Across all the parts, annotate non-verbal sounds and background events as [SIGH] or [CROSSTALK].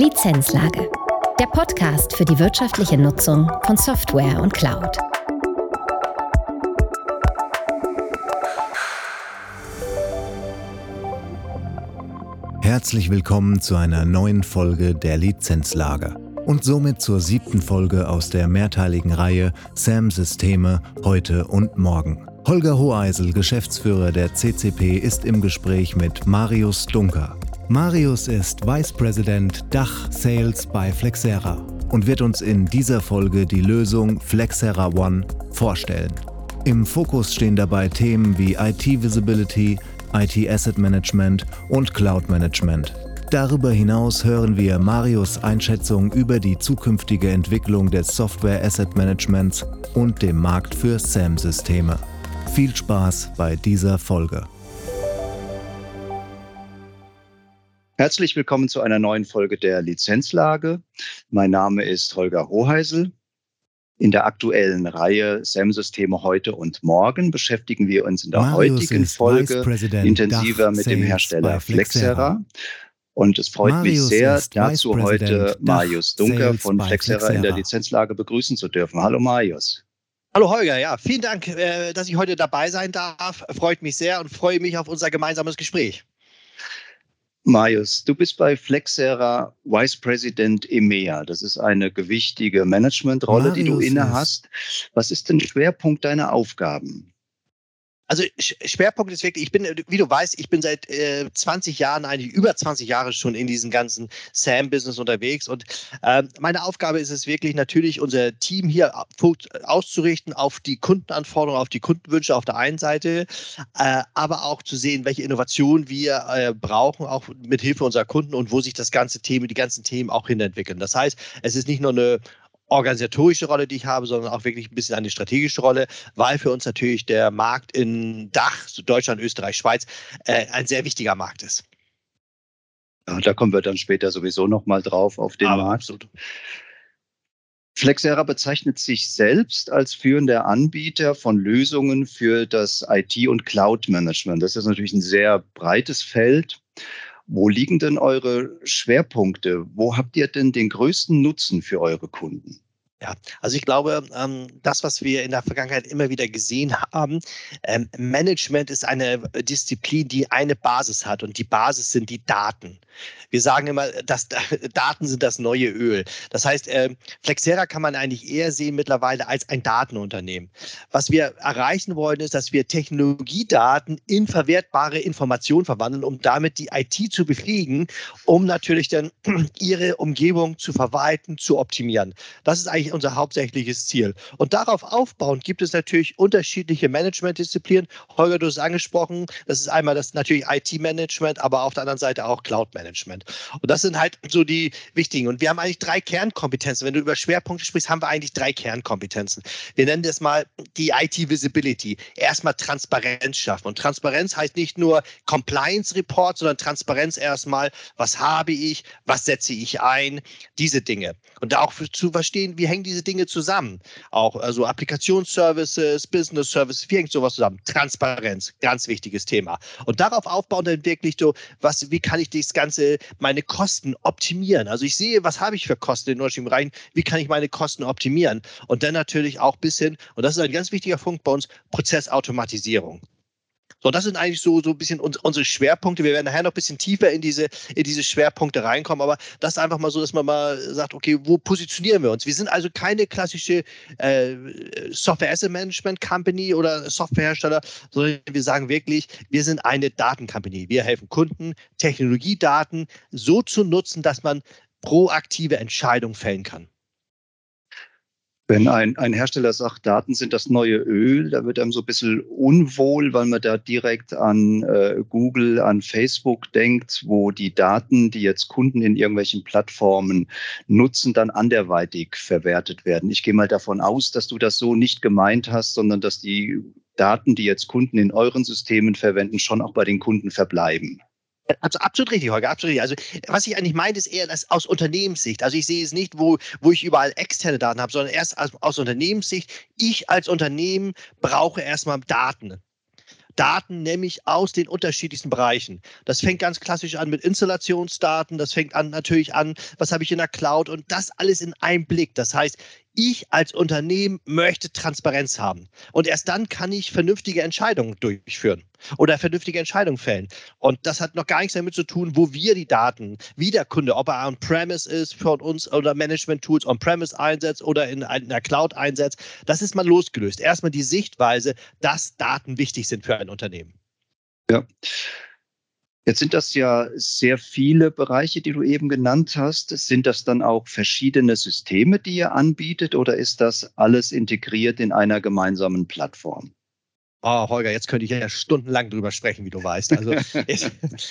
Lizenzlage. Der Podcast für die wirtschaftliche Nutzung von Software und Cloud. Herzlich willkommen zu einer neuen Folge der Lizenzlage und somit zur siebten Folge aus der mehrteiligen Reihe SAM Systeme heute und morgen. Holger Hoheisel, Geschäftsführer der CCP, ist im Gespräch mit Marius Dunker. Marius ist Vice President Dach Sales bei Flexera und wird uns in dieser Folge die Lösung Flexera One vorstellen. Im Fokus stehen dabei Themen wie IT Visibility, IT Asset Management und Cloud Management. Darüber hinaus hören wir Marius Einschätzung über die zukünftige Entwicklung des Software Asset Managements und dem Markt für SAM-Systeme. Viel Spaß bei dieser Folge. Herzlich willkommen zu einer neuen Folge der Lizenzlage. Mein Name ist Holger Hoheisel. In der aktuellen Reihe SAM-Systeme heute und morgen beschäftigen wir uns in der Marius heutigen Folge intensiver mit dem Hersteller Flexera. Und es freut Marius mich sehr, dazu heute Marius Dunker von Flexera in der Lizenzlage begrüßen zu dürfen. Hallo Marius. Hallo Holger, ja, vielen Dank, äh, dass ich heute dabei sein darf. Freut mich sehr und freue mich auf unser gemeinsames Gespräch. Marius, du bist bei Flexera Vice President EMEA. Das ist eine gewichtige Managementrolle, die du inne hast. Was ist denn Schwerpunkt deiner Aufgaben? Also Schwerpunkt ist wirklich, ich bin, wie du weißt, ich bin seit äh, 20 Jahren, eigentlich über 20 Jahre schon in diesem ganzen SAM-Business unterwegs. Und äh, meine Aufgabe ist es wirklich natürlich, unser Team hier auszurichten auf die Kundenanforderungen, auf die Kundenwünsche auf der einen Seite, äh, aber auch zu sehen, welche Innovationen wir äh, brauchen, auch mit Hilfe unserer Kunden und wo sich das ganze Thema, die ganzen Themen auch hin entwickeln. Das heißt, es ist nicht nur eine organisatorische Rolle, die ich habe, sondern auch wirklich ein bisschen eine strategische Rolle, weil für uns natürlich der Markt in Dach, so Deutschland, Österreich, Schweiz, äh, ein sehr wichtiger Markt ist. Ja, da kommen wir dann später sowieso nochmal drauf auf den Aber Markt. Absolut. Flexera bezeichnet sich selbst als führender Anbieter von Lösungen für das IT- und Cloud-Management. Das ist natürlich ein sehr breites Feld. Wo liegen denn eure Schwerpunkte? Wo habt ihr denn den größten Nutzen für eure Kunden? Ja, also ich glaube, ähm, das, was wir in der Vergangenheit immer wieder gesehen haben, ähm, Management ist eine Disziplin, die eine Basis hat und die Basis sind die Daten. Wir sagen immer, dass [LAUGHS] Daten sind das neue Öl. Das heißt, äh, Flexera kann man eigentlich eher sehen mittlerweile als ein Datenunternehmen. Was wir erreichen wollen, ist, dass wir Technologiedaten in verwertbare Informationen verwandeln, um damit die IT zu befähigen, um natürlich dann [CLEARS THROAT] ihre Umgebung zu verwalten, zu optimieren. Das ist eigentlich unser hauptsächliches Ziel. Und darauf aufbauend gibt es natürlich unterschiedliche Managementdisziplinen. Holger, du hast angesprochen, das ist einmal das natürlich IT-Management, aber auf der anderen Seite auch Cloud-Management. Und das sind halt so die wichtigen. Und wir haben eigentlich drei Kernkompetenzen. Wenn du über Schwerpunkte sprichst, haben wir eigentlich drei Kernkompetenzen. Wir nennen das mal die IT-Visibility. Erstmal Transparenz schaffen. Und Transparenz heißt nicht nur Compliance-Report, sondern Transparenz erstmal, was habe ich, was setze ich ein, diese Dinge. Und auch zu verstehen, wie hängt hängen diese Dinge zusammen? Auch also Applikationsservices, Business Services, wie hängt sowas zusammen? Transparenz, ganz wichtiges Thema. Und darauf aufbauen dann wirklich so, was, wie kann ich das Ganze, meine Kosten optimieren? Also ich sehe, was habe ich für Kosten in Nordstream rein? Wie kann ich meine Kosten optimieren? Und dann natürlich auch bis hin, und das ist ein ganz wichtiger Punkt bei uns, Prozessautomatisierung. So, das sind eigentlich so, so ein bisschen unsere Schwerpunkte. Wir werden nachher noch ein bisschen tiefer in diese, in diese Schwerpunkte reinkommen, aber das ist einfach mal so, dass man mal sagt, okay, wo positionieren wir uns? Wir sind also keine klassische äh, Software Asset Management Company oder Softwarehersteller, sondern wir sagen wirklich, wir sind eine Datencompany. Wir helfen Kunden, Technologiedaten so zu nutzen, dass man proaktive Entscheidungen fällen kann. Wenn ein, ein Hersteller sagt, Daten sind das neue Öl, da wird einem so ein bisschen unwohl, weil man da direkt an äh, Google, an Facebook denkt, wo die Daten, die jetzt Kunden in irgendwelchen Plattformen nutzen, dann anderweitig verwertet werden. Ich gehe mal davon aus, dass du das so nicht gemeint hast, sondern dass die Daten, die jetzt Kunden in euren Systemen verwenden, schon auch bei den Kunden verbleiben. Also absolut richtig, Holger, absolut richtig. Also was ich eigentlich meine, ist eher das aus Unternehmenssicht. Also ich sehe es nicht, wo, wo ich überall externe Daten habe, sondern erst aus, aus Unternehmenssicht. Ich als Unternehmen brauche erstmal Daten. Daten nämlich aus den unterschiedlichsten Bereichen. Das fängt ganz klassisch an mit Installationsdaten, das fängt an natürlich an, was habe ich in der Cloud und das alles in einem Blick. Das heißt, ich als Unternehmen möchte Transparenz haben. Und erst dann kann ich vernünftige Entscheidungen durchführen oder vernünftige Entscheidungen fällen. Und das hat noch gar nichts damit zu tun, wo wir die Daten, wie der Kunde, ob er on-premise ist von uns oder Management-Tools on-premise einsetzt oder in einer Cloud einsetzt. Das ist mal losgelöst. Erstmal die Sichtweise, dass Daten wichtig sind für ein Unternehmen. Ja. Jetzt sind das ja sehr viele Bereiche, die du eben genannt hast. Sind das dann auch verschiedene Systeme, die ihr anbietet oder ist das alles integriert in einer gemeinsamen Plattform? Oh, Holger, jetzt könnte ich ja stundenlang drüber sprechen, wie du weißt. Also [LAUGHS] jetzt,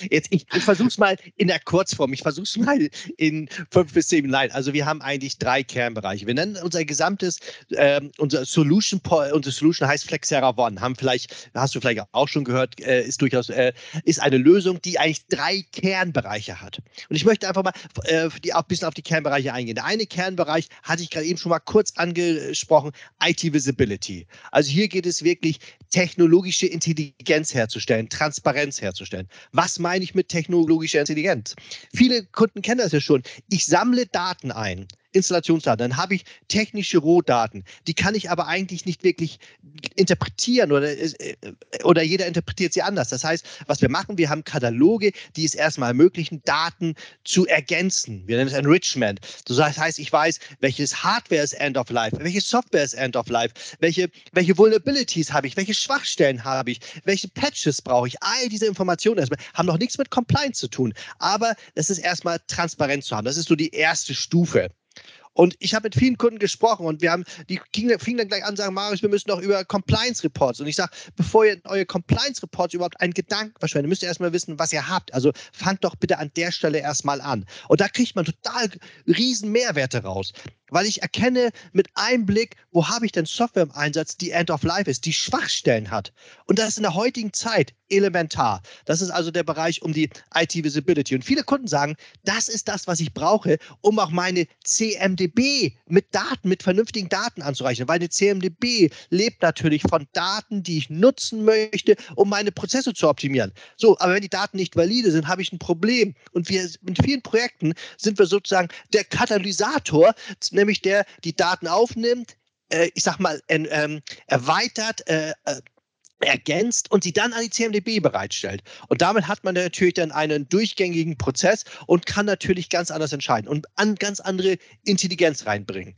jetzt ich, ich versuche es mal in der Kurzform. Ich versuche es mal in fünf bis zehn Minuten. Also wir haben eigentlich drei Kernbereiche. Wir nennen unser gesamtes, ähm, unser Solution, unsere Solution heißt Flexera One. Haben vielleicht, hast du vielleicht auch schon gehört, äh, ist durchaus, äh, ist eine Lösung, die eigentlich drei Kernbereiche hat. Und ich möchte einfach mal äh, die, auch ein bisschen auf die Kernbereiche eingehen. Der eine Kernbereich hatte ich gerade eben schon mal kurz angesprochen, IT Visibility. Also hier geht es wirklich technologische Intelligenz herzustellen, Transparenz herzustellen. Was meine ich mit technologischer Intelligenz? Viele Kunden kennen das ja schon. Ich sammle Daten ein. Installationsdaten, dann habe ich technische Rohdaten. Die kann ich aber eigentlich nicht wirklich interpretieren oder, äh, oder jeder interpretiert sie anders. Das heißt, was wir machen, wir haben Kataloge, die es erstmal ermöglichen, Daten zu ergänzen. Wir nennen es Enrichment. Das heißt, ich weiß, welches Hardware ist End of Life, welche Software ist End of Life, welche, welche Vulnerabilities habe ich, welche Schwachstellen habe ich, welche Patches brauche ich. All diese Informationen erstmal haben noch nichts mit Compliance zu tun. Aber das ist erstmal transparent zu haben. Das ist so die erste Stufe. Und ich habe mit vielen Kunden gesprochen und wir haben, die fingen dann gleich an sagen, Marius, wir müssen doch über Compliance Reports. Und ich sage, bevor ihr eure Compliance Reports überhaupt einen Gedanken verschwendet, müsst ihr erstmal wissen, was ihr habt. Also fangt doch bitte an der Stelle erstmal an. Und da kriegt man total riesen Mehrwerte raus weil ich erkenne mit einem Blick, wo habe ich denn Software im Einsatz, die End of Life ist, die Schwachstellen hat. Und das ist in der heutigen Zeit elementar. Das ist also der Bereich um die IT Visibility. Und viele Kunden sagen, das ist das, was ich brauche, um auch meine CMDB mit Daten, mit vernünftigen Daten anzureichen. Weil eine CMDB lebt natürlich von Daten, die ich nutzen möchte, um meine Prozesse zu optimieren. So, aber wenn die Daten nicht valide sind, habe ich ein Problem. Und wir in vielen Projekten sind wir sozusagen der Katalysator, nämlich der die Daten aufnimmt, äh, ich sag mal, ähm, erweitert, äh, äh, ergänzt und sie dann an die CMDB bereitstellt. Und damit hat man natürlich dann einen durchgängigen Prozess und kann natürlich ganz anders entscheiden und an ganz andere Intelligenz reinbringen.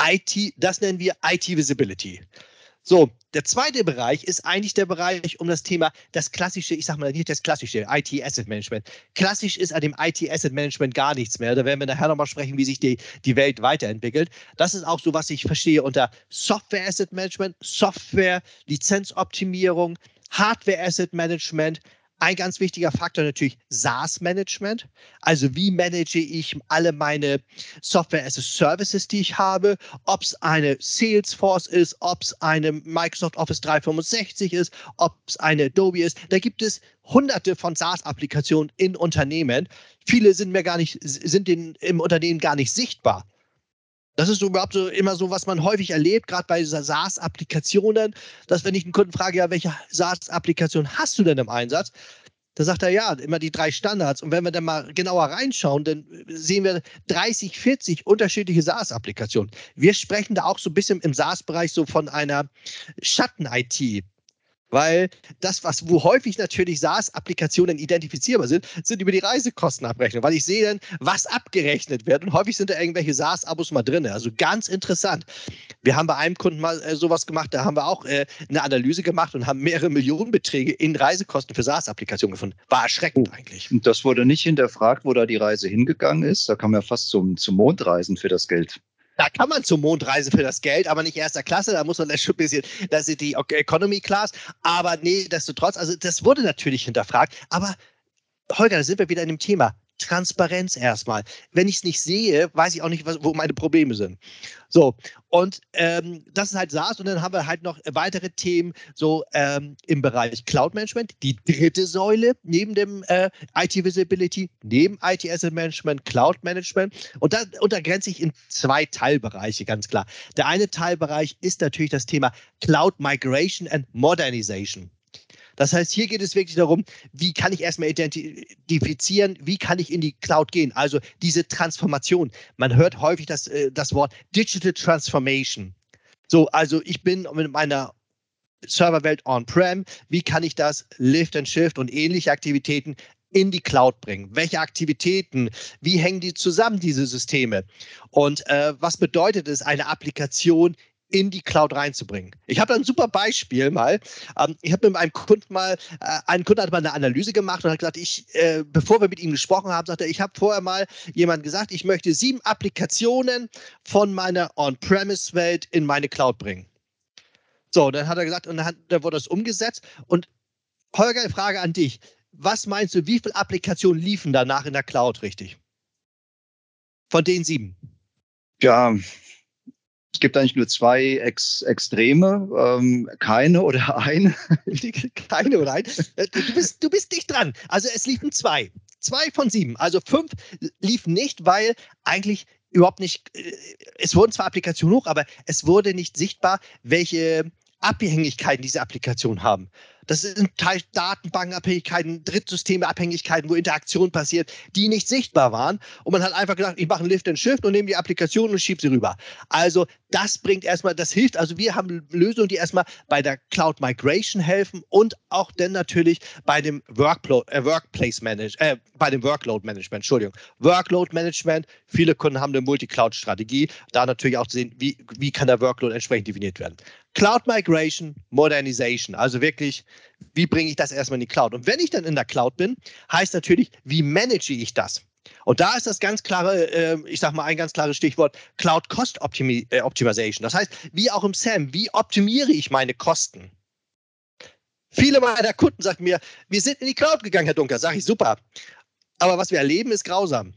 IT, das nennen wir IT Visibility. So, der zweite Bereich ist eigentlich der Bereich um das Thema, das klassische, ich sag mal nicht das klassische IT Asset Management. Klassisch ist an dem IT Asset Management gar nichts mehr. Da werden wir nachher nochmal sprechen, wie sich die, die Welt weiterentwickelt. Das ist auch so, was ich verstehe unter Software Asset Management, Software, Lizenzoptimierung, Hardware Asset Management, ein ganz wichtiger Faktor natürlich SaaS-Management. Also wie manage ich alle meine Software as a Services, die ich habe, ob es eine Salesforce ist, ob es eine Microsoft Office 365 ist, ob es eine Adobe ist. Da gibt es hunderte von SaaS-Applikationen in Unternehmen. Viele sind mir gar nicht, sind in, im Unternehmen gar nicht sichtbar. Das ist so überhaupt so immer so, was man häufig erlebt, gerade bei SaaS-Applikationen, dass wenn ich einen Kunden frage, ja, welche SaaS-Applikation hast du denn im Einsatz? Da sagt er ja, immer die drei Standards. Und wenn wir dann mal genauer reinschauen, dann sehen wir 30, 40 unterschiedliche SaaS-Applikationen. Wir sprechen da auch so ein bisschen im SaaS-Bereich so von einer Schatten-IT. Weil das, was wo häufig natürlich SaaS-Applikationen identifizierbar sind, sind über die Reisekostenabrechnung, weil ich sehe dann, was abgerechnet wird. Und häufig sind da irgendwelche SaaS-Abos mal drin. Also ganz interessant. Wir haben bei einem Kunden mal äh, sowas gemacht, da haben wir auch äh, eine Analyse gemacht und haben mehrere Millionenbeträge in Reisekosten für SaaS-Applikationen gefunden. War erschreckend oh. eigentlich. Und das wurde nicht hinterfragt, wo da die Reise hingegangen ist. Da kann man ja fast zum, zum Mond reisen für das Geld. Da kann man zum Mond reisen für das Geld, aber nicht erster Klasse. Da muss man das schon ein bisschen, das ist die Economy Class. Aber nee, destotrotz, also das wurde natürlich hinterfragt. Aber Holger, da sind wir wieder in dem Thema. Transparenz erstmal. Wenn ich es nicht sehe, weiß ich auch nicht, was, wo meine Probleme sind. So, und ähm, das ist halt SaaS und dann haben wir halt noch weitere Themen so ähm, im Bereich Cloud Management, die dritte Säule neben dem äh, IT Visibility, neben IT Asset Management, Cloud Management und da untergrenze ich in zwei Teilbereiche ganz klar. Der eine Teilbereich ist natürlich das Thema Cloud Migration and Modernization. Das heißt, hier geht es wirklich darum, wie kann ich erstmal identifizieren, wie kann ich in die Cloud gehen. Also diese Transformation. Man hört häufig das, äh, das Wort Digital Transformation. So, also ich bin mit meiner Serverwelt on-prem. Wie kann ich das Lift and Shift und ähnliche Aktivitäten in die Cloud bringen? Welche Aktivitäten? Wie hängen die zusammen, diese Systeme? Und äh, was bedeutet es, eine Applikation in die Cloud reinzubringen. Ich habe ein super Beispiel mal. Ähm, ich habe mit einem Kunden mal, äh, ein Kunde hat mal eine Analyse gemacht und hat gesagt, ich, äh, bevor wir mit ihm gesprochen haben, sagte er, ich habe vorher mal jemand gesagt, ich möchte sieben Applikationen von meiner On-Premise-Welt in meine Cloud bringen. So, dann hat er gesagt, und dann, hat, dann wurde das umgesetzt. Und Holger, Frage an dich. Was meinst du, wie viele Applikationen liefen danach in der Cloud richtig? Von den sieben? Ja, es gibt eigentlich nur zwei Ex Extreme, ähm, keine oder [LAUGHS] eine. keine oder eine. Äh, du bist, du bist dicht dran. Also es liefen zwei. Zwei von sieben. Also fünf liefen nicht, weil eigentlich überhaupt nicht, äh, es wurden zwar Applikationen hoch, aber es wurde nicht sichtbar, welche Abhängigkeiten diese Applikationen haben. Das sind Datenbankenabhängigkeiten, Drittsystemeabhängigkeiten, wo Interaktion passiert, die nicht sichtbar waren. Und man hat einfach gedacht, ich mache einen Lift and Shift und nehme die Applikation und schiebe sie rüber. Also das bringt erstmal, das hilft. Also wir haben Lösungen, die erstmal bei der Cloud Migration helfen und auch dann natürlich bei dem Workload, äh, Workplace Manage, äh, bei dem Workload Management, Entschuldigung. Workload Management, viele Kunden haben eine Multi-Cloud-Strategie. Da natürlich auch zu sehen, wie, wie kann der Workload entsprechend definiert werden. Cloud Migration, Modernization, also wirklich wie bringe ich das erstmal in die Cloud? Und wenn ich dann in der Cloud bin, heißt natürlich, wie manage ich das? Und da ist das ganz klare, äh, ich sage mal ein ganz klares Stichwort, Cloud Cost Optimi äh, Optimization. Das heißt, wie auch im SAM, wie optimiere ich meine Kosten? Viele meiner Kunden sagen mir, wir sind in die Cloud gegangen, Herr Dunker. Sage ich, super. Aber was wir erleben, ist grausam.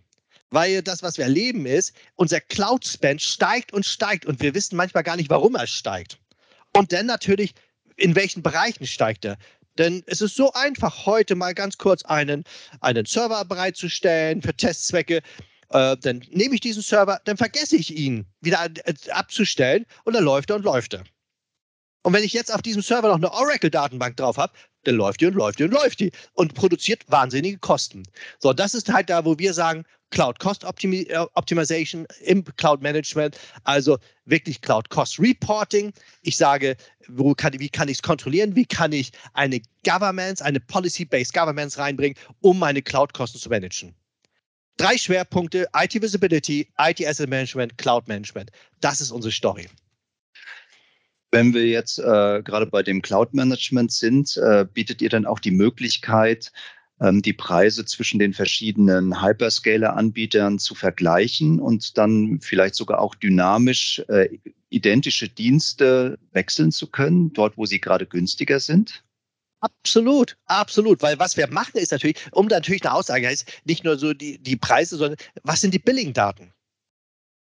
Weil das, was wir erleben, ist, unser Cloud-Spend steigt und steigt und wir wissen manchmal gar nicht, warum er steigt. Und dann natürlich in welchen Bereichen steigt er? Denn es ist so einfach, heute mal ganz kurz einen, einen Server bereitzustellen für Testzwecke. Äh, dann nehme ich diesen Server, dann vergesse ich ihn wieder äh, abzustellen und dann läuft er und läuft er. Und wenn ich jetzt auf diesem Server noch eine Oracle-Datenbank drauf habe, dann läuft die und läuft die und läuft die und produziert wahnsinnige Kosten. So, das ist halt da, wo wir sagen, Cloud Cost Optimi äh, Optimization im Cloud Management, also wirklich Cloud Cost Reporting. Ich sage, kann, wie kann ich es kontrollieren? Wie kann ich eine Governance, eine Policy-Based Governance reinbringen, um meine Cloud-Kosten zu managen? Drei Schwerpunkte: IT Visibility, IT Asset Management, Cloud Management. Das ist unsere Story. Wenn wir jetzt äh, gerade bei dem Cloud-Management sind, äh, bietet ihr dann auch die Möglichkeit, die Preise zwischen den verschiedenen Hyperscaler-Anbietern zu vergleichen und dann vielleicht sogar auch dynamisch äh, identische Dienste wechseln zu können, dort wo sie gerade günstiger sind? Absolut, absolut. Weil was wir machen ist natürlich, um natürlich eine Aussage heißt, nicht nur so die, die Preise, sondern was sind die Billing-Daten?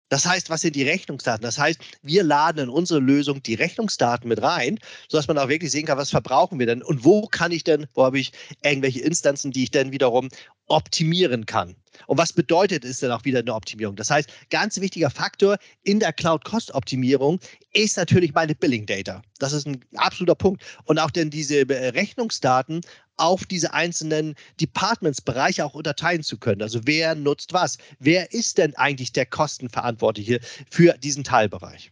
Das heißt, was sind die Rechnungsdaten? Das heißt, wir laden in unsere Lösung die Rechnungsdaten mit rein, sodass man auch wirklich sehen kann, was verbrauchen wir denn und wo kann ich denn, wo habe ich irgendwelche Instanzen, die ich dann wiederum optimieren kann. Und was bedeutet es denn auch wieder eine Optimierung? Das heißt, ganz wichtiger Faktor in der Cloud-Cost-Optimierung ist natürlich meine Billing-Data. Das ist ein absoluter Punkt. Und auch denn diese Rechnungsdaten auf diese einzelnen Departments, Bereiche auch unterteilen zu können. Also wer nutzt was? Wer ist denn eigentlich der Kostenverantwortliche für diesen Teilbereich?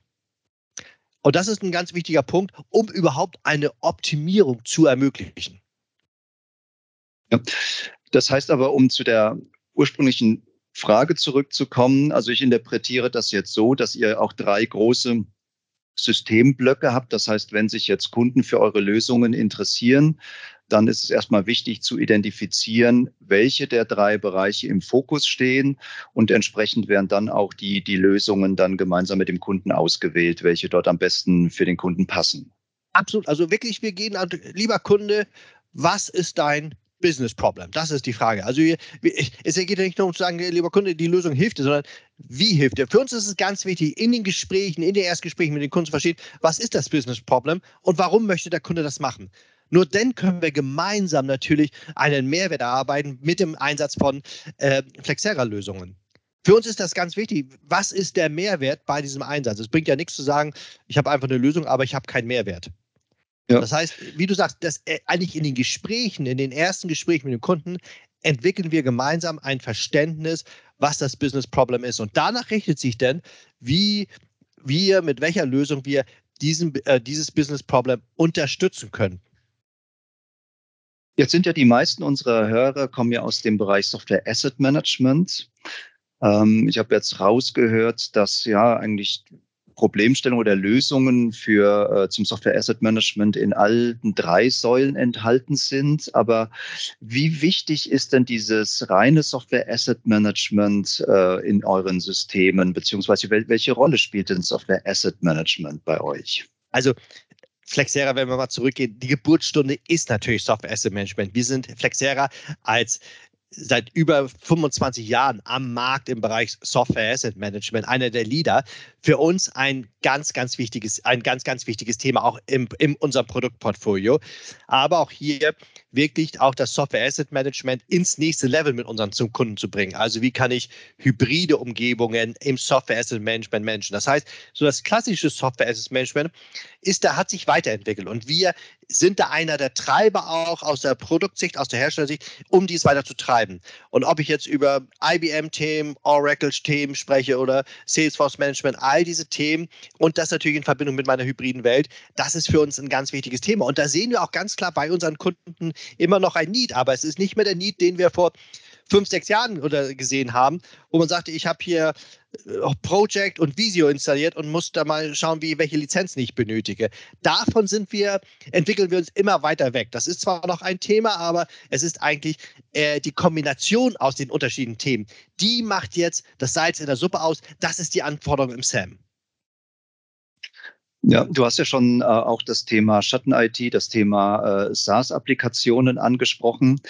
Und das ist ein ganz wichtiger Punkt, um überhaupt eine Optimierung zu ermöglichen. Ja. Das heißt aber, um zu der ursprünglichen Frage zurückzukommen, also ich interpretiere das jetzt so, dass ihr auch drei große Systemblöcke habt. Das heißt, wenn sich jetzt Kunden für eure Lösungen interessieren, dann ist es erstmal wichtig zu identifizieren, welche der drei Bereiche im Fokus stehen und entsprechend werden dann auch die, die Lösungen dann gemeinsam mit dem Kunden ausgewählt, welche dort am besten für den Kunden passen. Absolut. Also wirklich, wir gehen, lieber Kunde, was ist dein Business Problem? Das ist die Frage. Also es geht ja nicht nur um zu sagen, lieber Kunde, die Lösung hilft dir, sondern wie hilft dir? Für uns ist es ganz wichtig, in den Gesprächen, in den Erstgesprächen mit den Kunden zu verstehen, was ist das Business Problem und warum möchte der Kunde das machen? Nur dann können wir gemeinsam natürlich einen Mehrwert erarbeiten mit dem Einsatz von äh, Flexera-Lösungen. Für uns ist das ganz wichtig. Was ist der Mehrwert bei diesem Einsatz? Es bringt ja nichts zu sagen, ich habe einfach eine Lösung, aber ich habe keinen Mehrwert. Ja. Das heißt, wie du sagst, dass äh, eigentlich in den Gesprächen, in den ersten Gesprächen mit dem Kunden, entwickeln wir gemeinsam ein Verständnis, was das Business Problem ist. Und danach richtet sich dann, wie wir, mit welcher Lösung wir diesen, äh, dieses Business Problem unterstützen können. Jetzt sind ja die meisten unserer Hörer kommen ja aus dem Bereich Software Asset Management. Ähm, ich habe jetzt rausgehört, dass ja eigentlich Problemstellungen oder Lösungen für äh, zum Software Asset Management in allen drei Säulen enthalten sind. Aber wie wichtig ist denn dieses reine Software Asset Management äh, in euren Systemen, beziehungsweise wel welche Rolle spielt denn Software Asset Management bei euch? Also Flexera, wenn wir mal zurückgehen, die Geburtsstunde ist natürlich Software Asset Management. Wir sind Flexera als seit über 25 Jahren am Markt im Bereich Software Asset Management, einer der Leader. Für uns ein ganz, ganz wichtiges, ein ganz, ganz wichtiges Thema auch im, in unserem Produktportfolio. Aber auch hier wirklich auch das Software Asset Management ins nächste Level mit unseren Kunden zu bringen. Also wie kann ich hybride Umgebungen im Software Asset Management managen? Das heißt, so das klassische Software Asset Management ist da, hat sich weiterentwickelt und wir sind da einer der Treiber auch aus der Produktsicht, aus der Herstellersicht, um dies weiter zu treiben. Und ob ich jetzt über IBM-Themen, Oracle-Themen spreche oder Salesforce Management, all diese Themen und das natürlich in Verbindung mit meiner hybriden Welt, das ist für uns ein ganz wichtiges Thema. Und da sehen wir auch ganz klar bei unseren Kunden immer noch ein Need, aber es ist nicht mehr der Need, den wir vor fünf, sechs Jahren oder gesehen haben, wo man sagte, ich habe hier äh, Project und Visio installiert und muss da mal schauen, wie, welche Lizenzen ich benötige. Davon sind wir, entwickeln wir uns immer weiter weg. Das ist zwar noch ein Thema, aber es ist eigentlich äh, die Kombination aus den unterschiedlichen Themen. Die macht jetzt das Salz in der Suppe aus. Das ist die Anforderung im SAM. Ja, du hast ja schon äh, auch das Thema Schatten-IT, das Thema äh, SaaS-Applikationen angesprochen.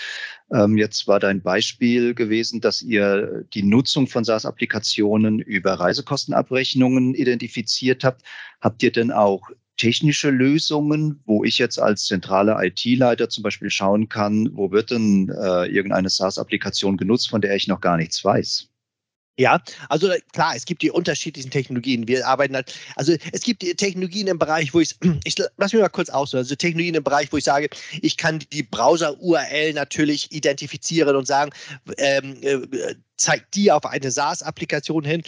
Ähm, jetzt war dein Beispiel gewesen, dass ihr die Nutzung von SaaS-Applikationen über Reisekostenabrechnungen identifiziert habt. Habt ihr denn auch technische Lösungen, wo ich jetzt als zentraler IT-Leiter zum Beispiel schauen kann, wo wird denn äh, irgendeine SaaS-Applikation genutzt, von der ich noch gar nichts weiß? Ja, also äh, klar, es gibt die unterschiedlichen Technologien. Wir arbeiten halt, also es gibt Technologien im Bereich, wo ich, [CLEARS THROAT] ich lass mich mal kurz aus, also Technologien im Bereich, wo ich sage, ich kann die Browser-URL natürlich identifizieren und sagen, ähm, äh, zeigt die auf eine SaaS-Applikation hin.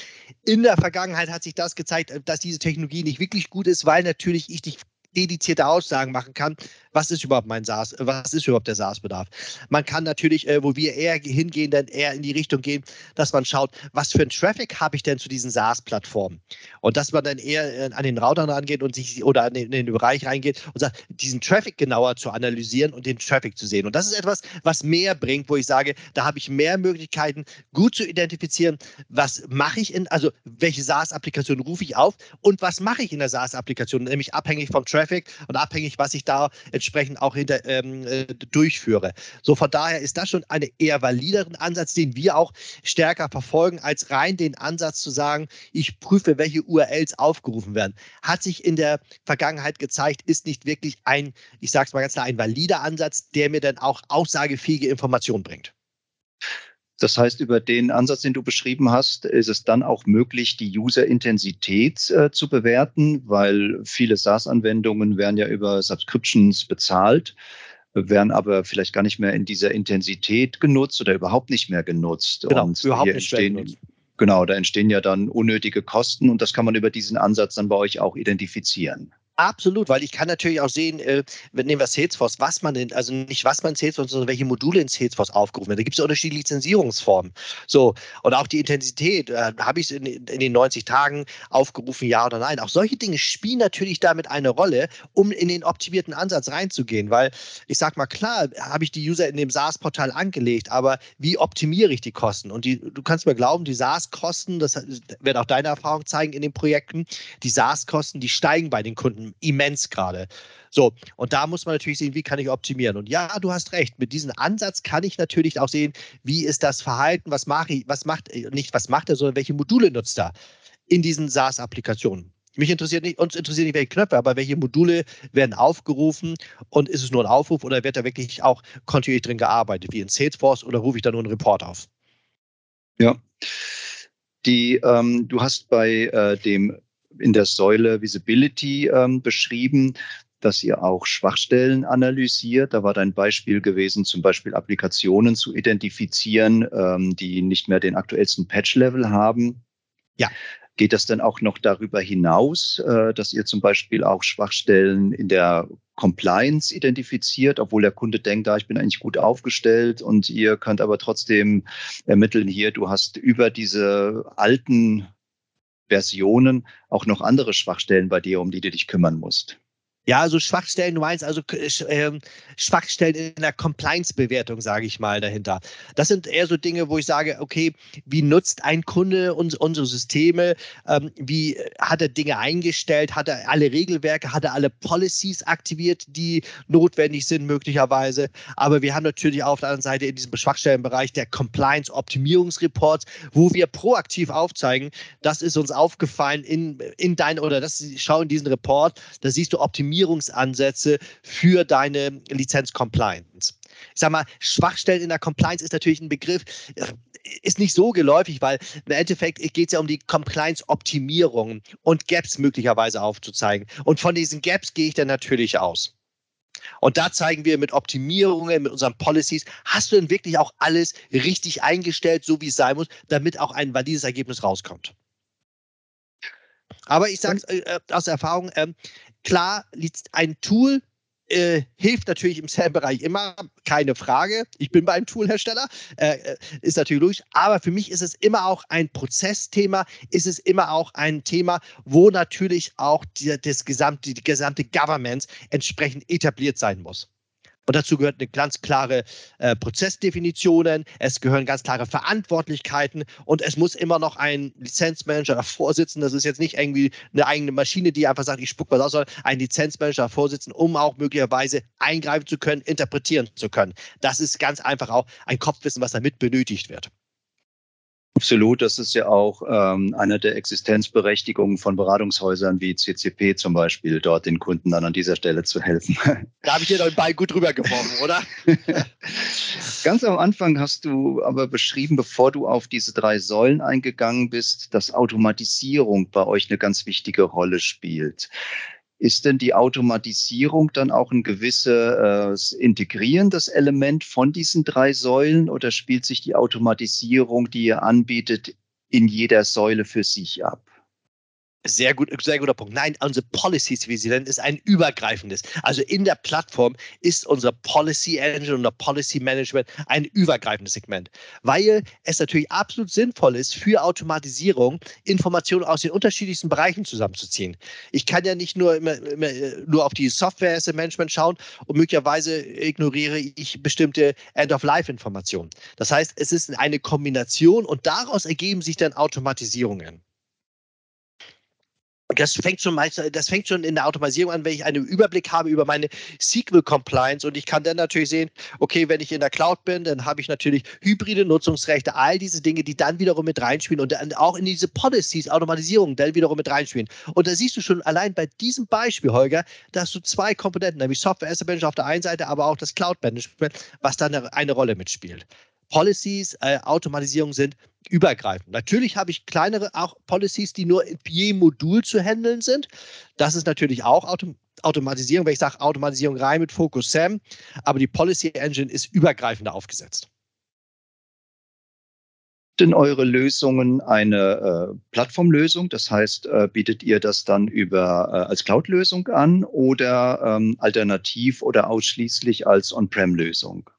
In der Vergangenheit hat sich das gezeigt, äh, dass diese Technologie nicht wirklich gut ist, weil natürlich ich nicht dedizierte Aussagen machen kann, was ist überhaupt mein SaaS, was ist überhaupt der SaaS-Bedarf. Man kann natürlich, äh, wo wir eher hingehen, dann eher in die Richtung gehen, dass man schaut, was für einen Traffic habe ich denn zu diesen SaaS-Plattformen. Und dass man dann eher äh, an den Routern rangeht und sich oder in den, in den Bereich reingeht und sagt, diesen Traffic genauer zu analysieren und den Traffic zu sehen. Und das ist etwas, was mehr bringt, wo ich sage, da habe ich mehr Möglichkeiten, gut zu identifizieren, was mache ich in, also welche SaaS-Applikation rufe ich auf und was mache ich in der SaaS-Applikation, nämlich abhängig vom Traffic und abhängig, was ich da entsprechend auch hinter, ähm, äh, durchführe. So von daher ist das schon ein eher valideren Ansatz, den wir auch stärker verfolgen, als rein den Ansatz zu sagen, ich prüfe, welche URLs aufgerufen werden. Hat sich in der Vergangenheit gezeigt, ist nicht wirklich ein, ich sage es mal ganz klar, ein valider Ansatz, der mir dann auch aussagefähige Informationen bringt. Das heißt, über den Ansatz, den du beschrieben hast, ist es dann auch möglich, die User-Intensität äh, zu bewerten, weil viele SaaS-Anwendungen werden ja über Subscriptions bezahlt, werden aber vielleicht gar nicht mehr in dieser Intensität genutzt oder überhaupt nicht mehr genutzt. Genau, und überhaupt nicht entstehen, mehr genutzt. Genau, da entstehen ja dann unnötige Kosten und das kann man über diesen Ansatz dann bei euch auch identifizieren. Absolut, weil ich kann natürlich auch sehen, äh, nehmen wir Salesforce, was man denn, also nicht was man Salesforce, sondern welche Module in Salesforce aufgerufen werden. Da gibt es ja unterschiedliche Lizenzierungsformen. So, und auch die Intensität, äh, habe ich es in, in, den 90 Tagen aufgerufen, ja oder nein. Auch solche Dinge spielen natürlich damit eine Rolle, um in den optimierten Ansatz reinzugehen. Weil ich sage mal, klar, habe ich die User in dem SaaS-Portal angelegt, aber wie optimiere ich die Kosten? Und die, du kannst mir glauben, die SaaS-Kosten, das wird auch deine Erfahrung zeigen in den Projekten, die SaaS-Kosten, die steigen bei den Kunden immens gerade. So, und da muss man natürlich sehen, wie kann ich optimieren. Und ja, du hast recht, mit diesem Ansatz kann ich natürlich auch sehen, wie ist das Verhalten, was mache ich, was macht, nicht was macht er, sondern welche Module nutzt er in diesen SaaS-Applikationen. Mich interessiert nicht, uns interessiert nicht, welche Knöpfe, aber welche Module werden aufgerufen und ist es nur ein Aufruf oder wird da wirklich auch kontinuierlich drin gearbeitet, wie in Salesforce oder rufe ich da nur einen Report auf? Ja. Die, ähm, du hast bei äh, dem in der Säule Visibility ähm, beschrieben, dass ihr auch Schwachstellen analysiert. Da war dein Beispiel gewesen, zum Beispiel Applikationen zu identifizieren, ähm, die nicht mehr den aktuellsten Patch-Level haben. Ja. Geht das dann auch noch darüber hinaus, äh, dass ihr zum Beispiel auch Schwachstellen in der Compliance identifiziert, obwohl der Kunde denkt, da ich bin eigentlich gut aufgestellt und ihr könnt aber trotzdem ermitteln hier, du hast über diese alten Versionen auch noch andere Schwachstellen bei dir, um die du dich kümmern musst. Ja, also Schwachstellen, du meinst also äh, Schwachstellen in der Compliance-Bewertung, sage ich mal, dahinter. Das sind eher so Dinge, wo ich sage, okay, wie nutzt ein Kunde uns, unsere Systeme? Ähm, wie hat er Dinge eingestellt? Hat er alle Regelwerke? Hat er alle Policies aktiviert, die notwendig sind, möglicherweise? Aber wir haben natürlich auf der anderen Seite in diesem Schwachstellenbereich der Compliance-Optimierungsreports, wo wir proaktiv aufzeigen, das ist uns aufgefallen in, in dein, oder das schau in diesen Report, da siehst du Optimierung Optimierungsansätze für deine Lizenz-Compliance. Ich sage mal, Schwachstellen in der Compliance ist natürlich ein Begriff, äh, ist nicht so geläufig, weil im Endeffekt geht es ja um die Compliance-Optimierung und Gaps möglicherweise aufzuzeigen. Und von diesen Gaps gehe ich dann natürlich aus. Und da zeigen wir mit Optimierungen, mit unseren Policies, hast du denn wirklich auch alles richtig eingestellt, so wie es sein muss, damit auch ein valides Ergebnis rauskommt. Aber ich sage es äh, aus Erfahrung, äh, Klar, ein Tool äh, hilft natürlich im SAM-Bereich immer, keine Frage. Ich bin beim Toolhersteller, äh, äh, ist natürlich logisch. Aber für mich ist es immer auch ein Prozessthema, ist es immer auch ein Thema, wo natürlich auch die, das gesamte, die gesamte Governance entsprechend etabliert sein muss. Und dazu gehört eine ganz klare äh, Prozessdefinitionen, es gehören ganz klare Verantwortlichkeiten und es muss immer noch ein Lizenzmanager davor sitzen. Das ist jetzt nicht irgendwie eine eigene Maschine, die einfach sagt, ich spuck was aus, sondern ein Lizenzmanager davor sitzen, um auch möglicherweise eingreifen zu können, interpretieren zu können. Das ist ganz einfach auch ein Kopfwissen, was damit benötigt wird. Absolut, das ist ja auch ähm, eine der Existenzberechtigungen von Beratungshäusern wie CCP zum Beispiel, dort den Kunden dann an dieser Stelle zu helfen. [LAUGHS] Da habe ich dir doch den Ball gut rübergeworfen, oder? [LAUGHS] Ganz am Anfang hast du aber beschrieben, bevor du auf diese drei Säulen eingegangen bist, dass Automatisierung bei euch eine ganz wichtige Rolle spielt. Ist denn die Automatisierung dann auch ein gewisses äh, integrierendes Element von diesen drei Säulen oder spielt sich die Automatisierung, die ihr anbietet, in jeder Säule für sich ab? Sehr gut, sehr guter Punkt. Nein, unsere Policies, wie sie nennen, ist ein übergreifendes. Also in der Plattform ist unsere Policy Engine und Policy Management ein übergreifendes Segment, weil es natürlich absolut sinnvoll ist, für Automatisierung Informationen aus den unterschiedlichsten Bereichen zusammenzuziehen. Ich kann ja nicht nur immer, immer nur auf die Software Asset Management schauen und möglicherweise ignoriere ich bestimmte End-of-Life-Informationen. Das heißt, es ist eine Kombination und daraus ergeben sich dann Automatisierungen das fängt schon meist, das fängt schon in der Automatisierung an, wenn ich einen Überblick habe über meine SQL Compliance und ich kann dann natürlich sehen, okay, wenn ich in der Cloud bin, dann habe ich natürlich hybride Nutzungsrechte, all diese Dinge, die dann wiederum mit reinspielen und dann auch in diese Policies, Automatisierung dann wiederum mit reinspielen. Und da siehst du schon allein bei diesem Beispiel, Holger, dass du zwei Komponenten, nämlich Software Asset Management auf der einen Seite, aber auch das Cloud Management, was dann eine, eine Rolle mitspielt. Policies, äh, Automatisierung sind übergreifend. Natürlich habe ich kleinere auch Policies, die nur je Modul zu handeln sind. Das ist natürlich auch Auto Automatisierung, wenn ich sage Automatisierung rein mit Focus SAM, aber die Policy Engine ist übergreifender aufgesetzt. Denn eure Lösungen eine äh, Plattformlösung? Das heißt, äh, bietet ihr das dann über äh, als Cloud-Lösung an oder ähm, alternativ oder ausschließlich als On-Prem-Lösung?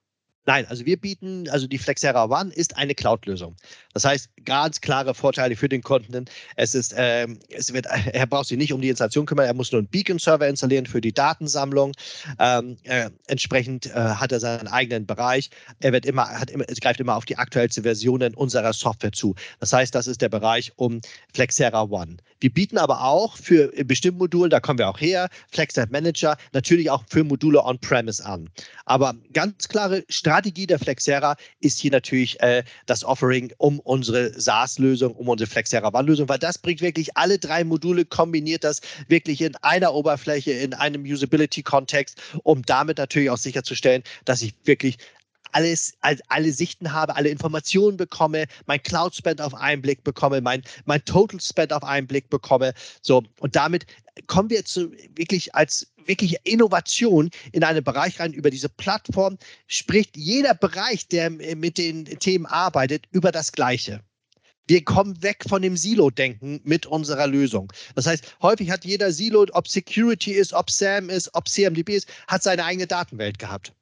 Nein, also wir bieten, also die Flexera One ist eine Cloud-Lösung. Das heißt, ganz klare Vorteile für den Kunden. Es ist, ähm, es wird, [LAUGHS] er braucht sich nicht um die Installation kümmern, er muss nur einen Beacon-Server installieren für die Datensammlung. Ähm, äh, entsprechend äh, hat er seinen eigenen Bereich. Er wird immer, hat immer, es greift immer auf die aktuellste Versionen unserer Software zu. Das heißt, das ist der Bereich um Flexera One. Wir bieten aber auch für bestimmte Module, da kommen wir auch her, FlexNet Manager, natürlich auch für Module on-premise an. Aber ganz klare Strategie Strategie der Flexera ist hier natürlich äh, das Offering um unsere SaaS-Lösung, um unsere Flexera One-Lösung, weil das bringt wirklich alle drei Module, kombiniert das wirklich in einer Oberfläche, in einem Usability-Kontext, um damit natürlich auch sicherzustellen, dass ich wirklich alles, alle Sichten habe, alle Informationen bekomme, mein Cloud Spend auf einen Blick bekomme, mein, mein Total Spend auf einen Blick bekomme. So, und damit kommen wir zu wirklich als wirklich Innovation in einen Bereich rein. Über diese Plattform spricht jeder Bereich, der mit den Themen arbeitet, über das Gleiche. Wir kommen weg von dem Silo-Denken mit unserer Lösung. Das heißt, häufig hat jeder Silo, ob Security ist, ob SAM ist, ob CMDB ist, hat seine eigene Datenwelt gehabt.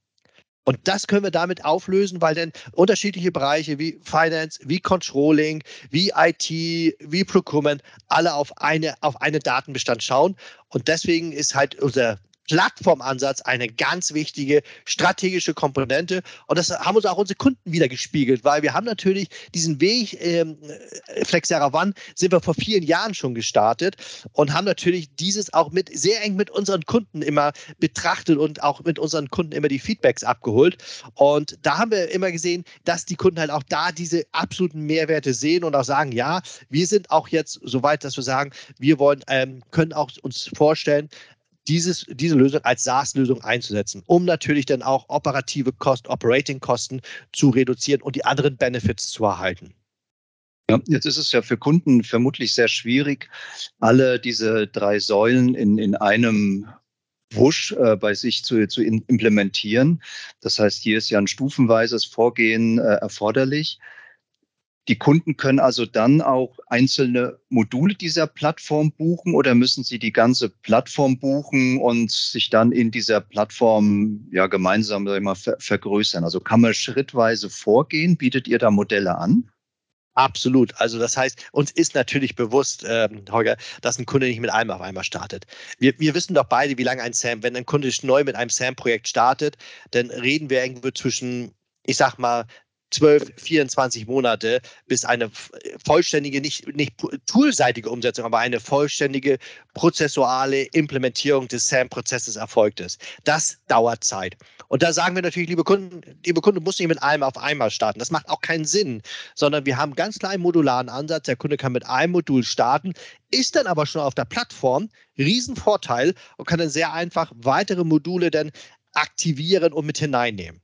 Und das können wir damit auflösen, weil dann unterschiedliche Bereiche wie Finance, wie Controlling, wie IT, wie Procurement alle auf eine, auf einen Datenbestand schauen. Und deswegen ist halt unser Plattformansatz eine ganz wichtige strategische Komponente. Und das haben uns auch unsere Kunden wieder gespiegelt, weil wir haben natürlich diesen Weg, ähm, Flexera One sind wir vor vielen Jahren schon gestartet und haben natürlich dieses auch mit sehr eng mit unseren Kunden immer betrachtet und auch mit unseren Kunden immer die Feedbacks abgeholt. Und da haben wir immer gesehen, dass die Kunden halt auch da diese absoluten Mehrwerte sehen und auch sagen, ja, wir sind auch jetzt so weit, dass wir sagen, wir wollen, ähm, können auch uns vorstellen, dieses, diese Lösung als SaaS-Lösung einzusetzen, um natürlich dann auch operative Kosten, Operating-Kosten zu reduzieren und die anderen Benefits zu erhalten. Ja, jetzt ist es ja für Kunden vermutlich sehr schwierig, alle diese drei Säulen in, in einem Wusch äh, bei sich zu, zu implementieren. Das heißt, hier ist ja ein stufenweises Vorgehen äh, erforderlich. Die Kunden können also dann auch einzelne Module dieser Plattform buchen oder müssen sie die ganze Plattform buchen und sich dann in dieser Plattform ja gemeinsam immer ver vergrößern? Also kann man schrittweise vorgehen? Bietet ihr da Modelle an? Absolut. Also das heißt, uns ist natürlich bewusst, ähm, Holger, dass ein Kunde nicht mit einem auf einmal startet. Wir, wir wissen doch beide, wie lange ein SAM, wenn ein Kunde neu mit einem SAM-Projekt startet, dann reden wir irgendwo zwischen ich sag mal, 12, 24 Monate, bis eine vollständige, nicht, nicht toolseitige Umsetzung, aber eine vollständige prozessuale Implementierung des SAM-Prozesses erfolgt ist. Das dauert Zeit. Und da sagen wir natürlich, liebe Kunden, liebe Kunden, muss nicht mit allem auf einmal starten. Das macht auch keinen Sinn, sondern wir haben ganz kleinen modularen Ansatz. Der Kunde kann mit einem Modul starten, ist dann aber schon auf der Plattform, Riesenvorteil und kann dann sehr einfach weitere Module dann aktivieren und mit hineinnehmen.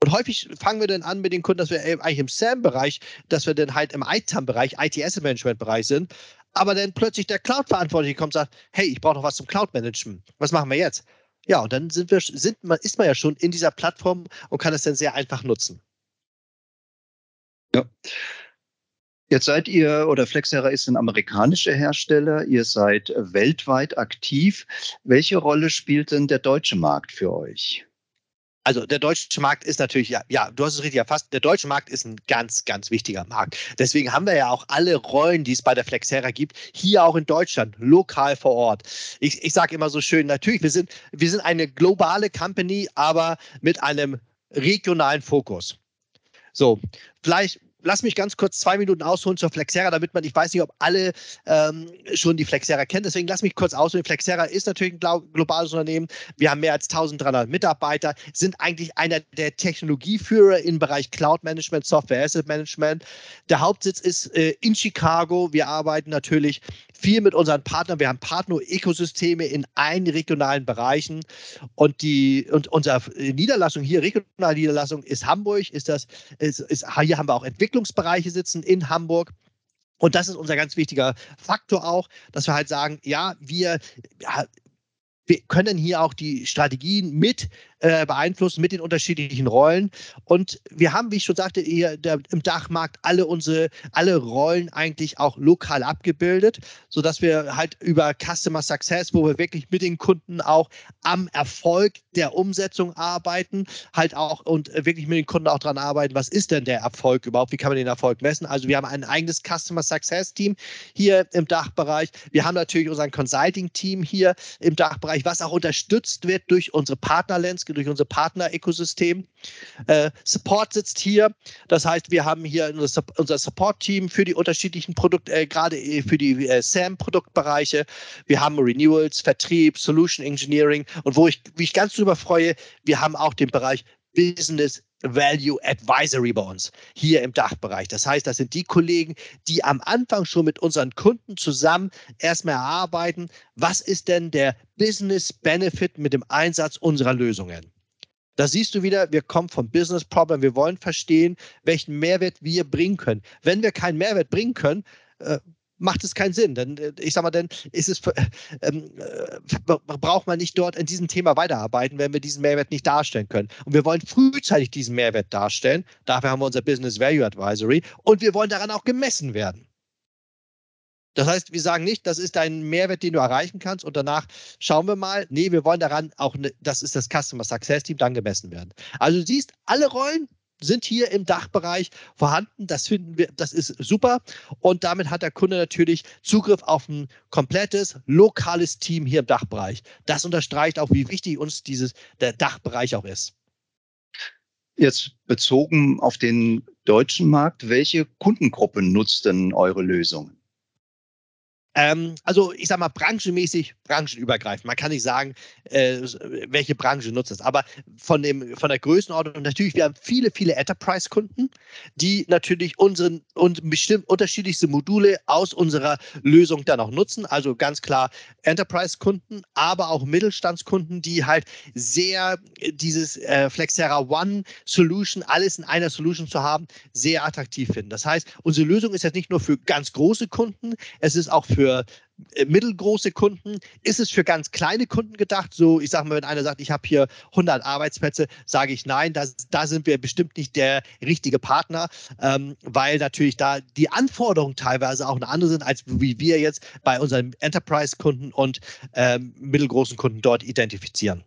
Und häufig fangen wir dann an mit den Kunden, dass wir eigentlich im SAM-Bereich, dass wir dann halt im ITAM-Bereich, IT-Asset-Management-Bereich sind, aber dann plötzlich der Cloud-Verantwortliche kommt und sagt, hey, ich brauche noch was zum Cloud-Management. Was machen wir jetzt? Ja, und dann sind wir, sind, ist man ja schon in dieser Plattform und kann es dann sehr einfach nutzen. Ja. Jetzt seid ihr oder Flexera ist ein amerikanischer Hersteller. Ihr seid weltweit aktiv. Welche Rolle spielt denn der deutsche Markt für euch? Also der deutsche Markt ist natürlich, ja, ja, du hast es richtig erfasst, der deutsche Markt ist ein ganz, ganz wichtiger Markt. Deswegen haben wir ja auch alle Rollen, die es bei der Flexera gibt, hier auch in Deutschland, lokal vor Ort. Ich, ich sage immer so schön, natürlich, wir sind, wir sind eine globale Company, aber mit einem regionalen Fokus. So, vielleicht lass mich ganz kurz zwei Minuten ausholen zur Flexera, damit man, ich weiß nicht, ob alle ähm, schon die Flexera kennen, deswegen lass mich kurz ausholen. Flexera ist natürlich ein globales Unternehmen. Wir haben mehr als 1300 Mitarbeiter, sind eigentlich einer der Technologieführer im Bereich Cloud Management, Software Asset Management. Der Hauptsitz ist äh, in Chicago. Wir arbeiten natürlich viel mit unseren Partnern. Wir haben Partner-Ökosysteme in allen regionalen Bereichen und die und unsere Niederlassung hier, regionale Niederlassung, ist Hamburg, ist das, ist, ist, hier haben wir auch Entwicklung Entwicklungsbereiche sitzen in Hamburg. Und das ist unser ganz wichtiger Faktor auch, dass wir halt sagen, ja, wir wir können hier auch die Strategien mit äh, beeinflussen, mit den unterschiedlichen Rollen. Und wir haben, wie ich schon sagte, hier im Dachmarkt alle unsere, alle Rollen eigentlich auch lokal abgebildet, sodass wir halt über Customer Success, wo wir wirklich mit den Kunden auch am Erfolg der Umsetzung arbeiten, halt auch und wirklich mit den Kunden auch daran arbeiten, was ist denn der Erfolg überhaupt, wie kann man den Erfolg messen. Also wir haben ein eigenes Customer Success Team hier im Dachbereich. Wir haben natürlich unseren Consulting Team hier im Dachbereich Bereich, was auch unterstützt wird durch unsere Partnerlens, durch unser Partner-Ökosystem. Äh, Support sitzt hier. Das heißt, wir haben hier unser Support-Team für die unterschiedlichen Produkte, äh, gerade äh, für die äh, SAM-Produktbereiche. Wir haben Renewals, Vertrieb, Solution Engineering und wo ich, wie ich ganz drüber freue, wir haben auch den Bereich Business Value Advisory bei uns hier im Dachbereich. Das heißt, das sind die Kollegen, die am Anfang schon mit unseren Kunden zusammen erstmal erarbeiten, was ist denn der Business Benefit mit dem Einsatz unserer Lösungen. Da siehst du wieder, wir kommen vom Business Problem. Wir wollen verstehen, welchen Mehrwert wir bringen können. Wenn wir keinen Mehrwert bringen können, äh, macht es keinen Sinn. Denn äh, ich sag mal, dann ist es ähm, äh, braucht man nicht dort in diesem Thema weiterarbeiten, wenn wir diesen Mehrwert nicht darstellen können. Und wir wollen frühzeitig diesen Mehrwert darstellen. Dafür haben wir unser Business Value Advisory und wir wollen daran auch gemessen werden. Das heißt, wir sagen nicht, das ist ein Mehrwert, den du erreichen kannst und danach schauen wir mal. Nee, wir wollen daran auch, ne, das ist das Customer Success Team, dann gemessen werden. Also du siehst, alle Rollen sind hier im Dachbereich vorhanden. Das finden wir, das ist super. Und damit hat der Kunde natürlich Zugriff auf ein komplettes lokales Team hier im Dachbereich. Das unterstreicht auch, wie wichtig uns dieses, der Dachbereich auch ist. Jetzt bezogen auf den deutschen Markt, welche Kundengruppen nutzt denn eure Lösungen? Ähm, also ich sage mal branchenmäßig, branchenübergreifend. Man kann nicht sagen, äh, welche Branche nutzt es. Aber von, dem, von der Größenordnung natürlich, wir haben viele, viele Enterprise-Kunden, die natürlich unseren und bestimmt unterschiedlichste Module aus unserer Lösung dann auch nutzen. Also ganz klar Enterprise-Kunden, aber auch Mittelstandskunden, die halt sehr dieses äh, Flexera One Solution, alles in einer Solution zu haben, sehr attraktiv finden. Das heißt, unsere Lösung ist jetzt nicht nur für ganz große Kunden, es ist auch für für äh, mittelgroße Kunden? Ist es für ganz kleine Kunden gedacht? So, ich sage mal, wenn einer sagt, ich habe hier 100 Arbeitsplätze, sage ich nein, das, da sind wir bestimmt nicht der richtige Partner, ähm, weil natürlich da die Anforderungen teilweise auch eine andere sind, als wie wir jetzt bei unseren Enterprise-Kunden und ähm, mittelgroßen Kunden dort identifizieren.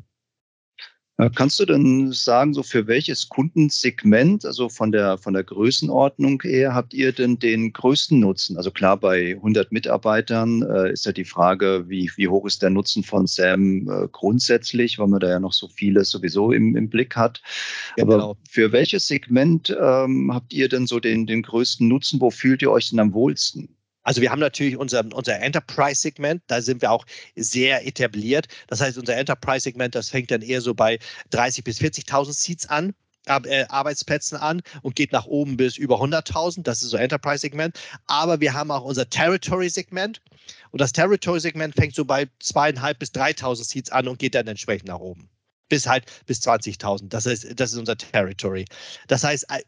Äh, kannst du denn sagen, so für welches Kundensegment, also von der, von der Größenordnung her, habt ihr denn den größten Nutzen? Also klar, bei 100 Mitarbeitern äh, ist ja die Frage, wie, wie hoch ist der Nutzen von SAM äh, grundsätzlich, weil man da ja noch so vieles sowieso im, im Blick hat. Ja, Aber genau. für welches Segment ähm, habt ihr denn so den, den größten Nutzen? Wo fühlt ihr euch denn am wohlsten? Also wir haben natürlich unser, unser Enterprise-Segment, da sind wir auch sehr etabliert. Das heißt, unser Enterprise-Segment, das fängt dann eher so bei 30.000 bis 40.000 Seats an. Äh, Arbeitsplätzen an und geht nach oben bis über 100.000. Das ist so Enterprise-Segment. Aber wir haben auch unser Territory-Segment. Und das Territory-Segment fängt so bei zweieinhalb bis 3.000 Seats an und geht dann entsprechend nach oben. Bis halt bis 20.000. Das ist, das ist unser Territory. Das heißt, äh,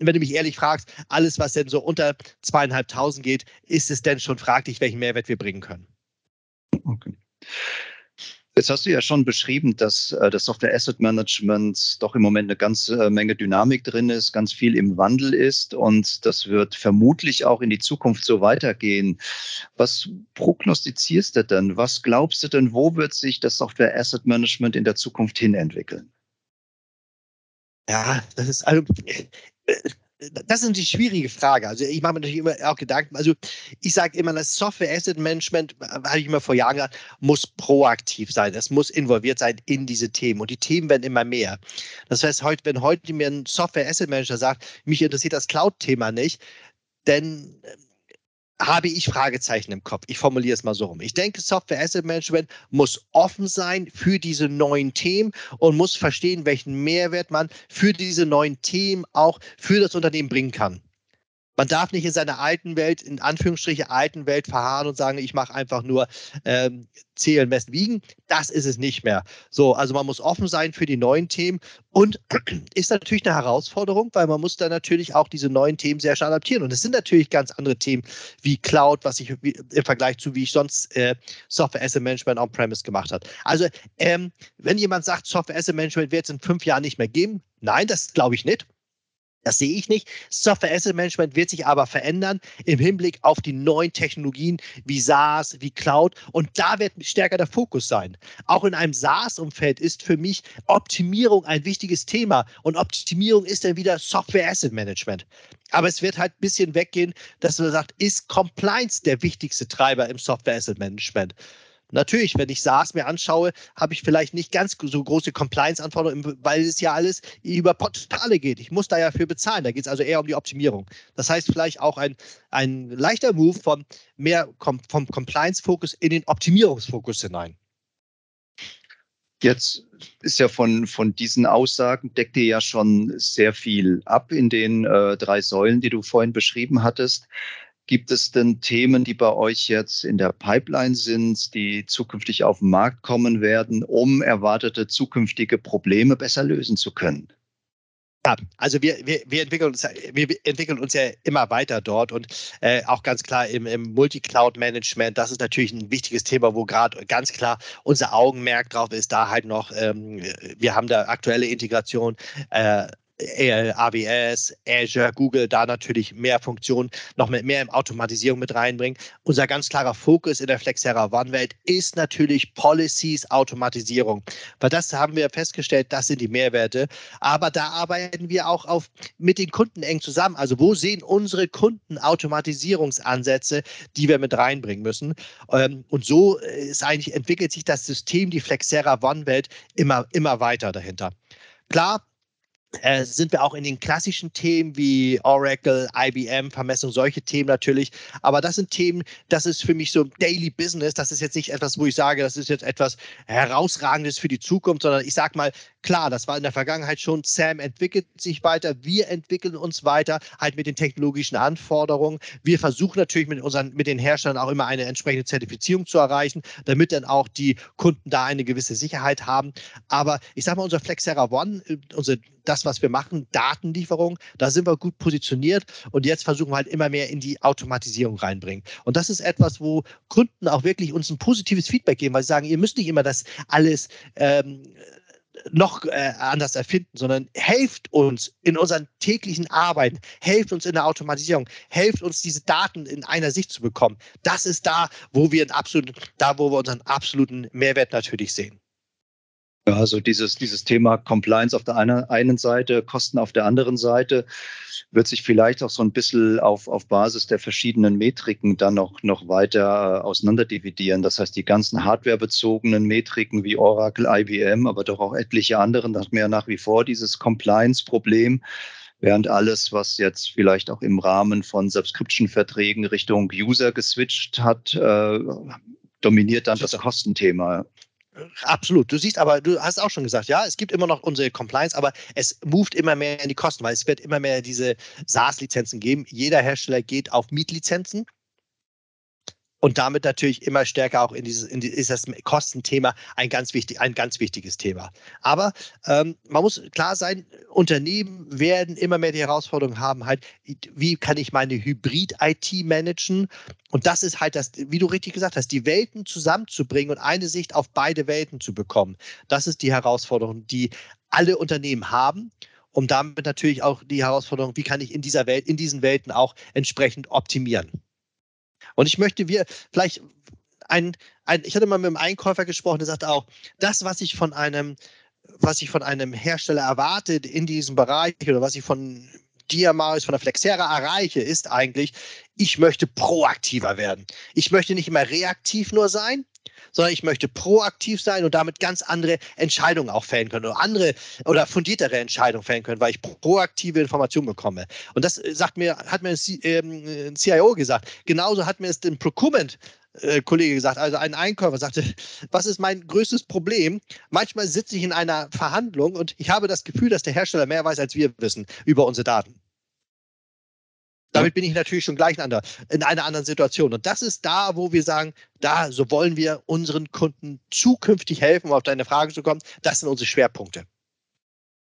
wenn du mich ehrlich fragst, alles, was denn so unter zweieinhalbtausend geht, ist es denn schon fraglich, welchen Mehrwert wir bringen können. Okay. Jetzt hast du ja schon beschrieben, dass äh, das Software Asset Management doch im Moment eine ganze Menge Dynamik drin ist, ganz viel im Wandel ist und das wird vermutlich auch in die Zukunft so weitergehen. Was prognostizierst du denn? Was glaubst du denn, wo wird sich das Software Asset Management in der Zukunft hin entwickeln? Ja, das ist also das ist eine schwierige Frage. Also ich mache mir natürlich immer auch Gedanken. Also ich sage immer, das Software Asset Management, habe ich immer vor Jahren gesagt, muss proaktiv sein. Es muss involviert sein in diese Themen. Und die Themen werden immer mehr. Das heißt, heute, wenn heute mir ein Software Asset Manager sagt, mich interessiert das Cloud-Thema nicht, denn habe ich Fragezeichen im Kopf. Ich formuliere es mal so rum. Ich denke, Software Asset Management muss offen sein für diese neuen Themen und muss verstehen, welchen Mehrwert man für diese neuen Themen auch für das Unternehmen bringen kann. Man darf nicht in seiner alten Welt, in Anführungsstriche alten Welt verharren und sagen, ich mache einfach nur ähm, zählen, messen, wiegen. Das ist es nicht mehr. So, also man muss offen sein für die neuen Themen und [CLEARS THROAT] ist natürlich eine Herausforderung, weil man muss dann natürlich auch diese neuen Themen sehr schnell adaptieren. Und es sind natürlich ganz andere Themen wie Cloud, was ich im Vergleich zu wie ich sonst äh, Software Asset Management on-premise gemacht habe. Also ähm, wenn jemand sagt, Software Asset Management wird es in fünf Jahren nicht mehr geben, nein, das glaube ich nicht. Das sehe ich nicht. Software Asset Management wird sich aber verändern im Hinblick auf die neuen Technologien wie SaaS, wie Cloud. Und da wird stärker der Fokus sein. Auch in einem SaaS-Umfeld ist für mich Optimierung ein wichtiges Thema. Und Optimierung ist dann wieder Software Asset Management. Aber es wird halt ein bisschen weggehen, dass man sagt, ist Compliance der wichtigste Treiber im Software Asset Management? Natürlich, wenn ich SaaS mir anschaue, habe ich vielleicht nicht ganz so große Compliance-Anforderungen, weil es ja alles über Portale geht. Ich muss da ja für bezahlen. Da geht es also eher um die Optimierung. Das heißt vielleicht auch ein, ein leichter Move von mehr vom Compliance-Fokus in den Optimierungsfokus hinein. Jetzt ist ja von, von diesen Aussagen, deckt ihr ja schon sehr viel ab in den äh, drei Säulen, die du vorhin beschrieben hattest. Gibt es denn Themen, die bei euch jetzt in der Pipeline sind, die zukünftig auf den Markt kommen werden, um erwartete zukünftige Probleme besser lösen zu können? Ja, also wir, wir, wir, entwickeln uns, wir entwickeln uns ja immer weiter dort und äh, auch ganz klar im, im Multi-Cloud-Management, das ist natürlich ein wichtiges Thema, wo gerade ganz klar unser Augenmerk drauf ist, da halt noch, ähm, wir haben da aktuelle Integration äh, AWS, Azure, Google da natürlich mehr Funktionen, noch mit mehr Automatisierung mit reinbringen. Unser ganz klarer Fokus in der Flexera One-Welt ist natürlich Policies, Automatisierung. Weil das haben wir festgestellt, das sind die Mehrwerte. Aber da arbeiten wir auch auf, mit den Kunden eng zusammen. Also wo sehen unsere Kunden Automatisierungsansätze, die wir mit reinbringen müssen? Ähm, und so ist eigentlich, entwickelt sich das System, die Flexera One-Welt immer, immer weiter dahinter. Klar, äh, sind wir auch in den klassischen Themen wie Oracle, IBM, Vermessung, solche Themen natürlich. Aber das sind Themen, das ist für mich so Daily Business. Das ist jetzt nicht etwas, wo ich sage, das ist jetzt etwas Herausragendes für die Zukunft, sondern ich sage mal, klar, das war in der Vergangenheit schon. Sam entwickelt sich weiter, wir entwickeln uns weiter, halt mit den technologischen Anforderungen. Wir versuchen natürlich mit unseren, mit den Herstellern auch immer eine entsprechende Zertifizierung zu erreichen, damit dann auch die Kunden da eine gewisse Sicherheit haben. Aber ich sage mal, unser Flexera One, äh, unsere das, was wir machen, Datenlieferung, da sind wir gut positioniert und jetzt versuchen wir halt immer mehr in die Automatisierung reinbringen. Und das ist etwas, wo Kunden auch wirklich uns ein positives Feedback geben, weil sie sagen, ihr müsst nicht immer das alles ähm, noch äh, anders erfinden, sondern helft uns in unseren täglichen Arbeiten, helft uns in der Automatisierung, helft uns diese Daten in einer Sicht zu bekommen. Das ist da, wo wir einen absoluten, da, wo wir unseren absoluten Mehrwert natürlich sehen. Ja, also dieses, dieses Thema Compliance auf der einen, Seite, Kosten auf der anderen Seite, wird sich vielleicht auch so ein bisschen auf, auf Basis der verschiedenen Metriken dann noch, noch weiter äh, auseinanderdividieren. Das heißt, die ganzen hardwarebezogenen Metriken wie Oracle, IBM, aber doch auch etliche anderen, da hat man ja nach wie vor dieses Compliance-Problem. Während alles, was jetzt vielleicht auch im Rahmen von Subscription-Verträgen Richtung User geswitcht hat, äh, dominiert dann das Kostenthema. Absolut. Du siehst aber, du hast auch schon gesagt, ja, es gibt immer noch unsere Compliance, aber es moved immer mehr in die Kosten, weil es wird immer mehr diese SaaS-Lizenzen geben. Jeder Hersteller geht auf Mietlizenzen und damit natürlich immer stärker auch in dieses, in die, ist das Kostenthema ein ganz wichtig, ein ganz wichtiges Thema. Aber ähm, man muss klar sein, Unternehmen werden immer mehr die Herausforderung haben, halt, wie kann ich meine Hybrid-IT managen? Und das ist halt das, wie du richtig gesagt hast, die Welten zusammenzubringen und eine Sicht auf beide Welten zu bekommen. Das ist die Herausforderung, die alle Unternehmen haben um damit natürlich auch die Herausforderung, wie kann ich in dieser Welt, in diesen Welten auch entsprechend optimieren. Und ich möchte wir vielleicht ein, ein, ich hatte mal mit einem Einkäufer gesprochen, der sagte auch, das, was ich von einem, was ich von einem Hersteller erwarte in diesem Bereich oder was ich von Diamaris, von der Flexera erreiche, ist eigentlich, ich möchte proaktiver werden. Ich möchte nicht immer reaktiv nur sein, sondern ich möchte proaktiv sein und damit ganz andere Entscheidungen auch fällen können oder andere oder fundiertere Entscheidungen fällen können, weil ich proaktive Informationen bekomme. Und das äh, sagt mir, hat mir ein CIO ähm, gesagt. Genauso hat mir es den Procurement äh, Kollege gesagt, also ein Einkäufer sagte, was ist mein größtes Problem? Manchmal sitze ich in einer Verhandlung und ich habe das Gefühl, dass der Hersteller mehr weiß, als wir wissen über unsere Daten. Damit bin ich natürlich schon gleich in einer, in einer anderen Situation. Und das ist da, wo wir sagen, da, so wollen wir unseren Kunden zukünftig helfen, um auf deine Frage zu kommen. Das sind unsere Schwerpunkte.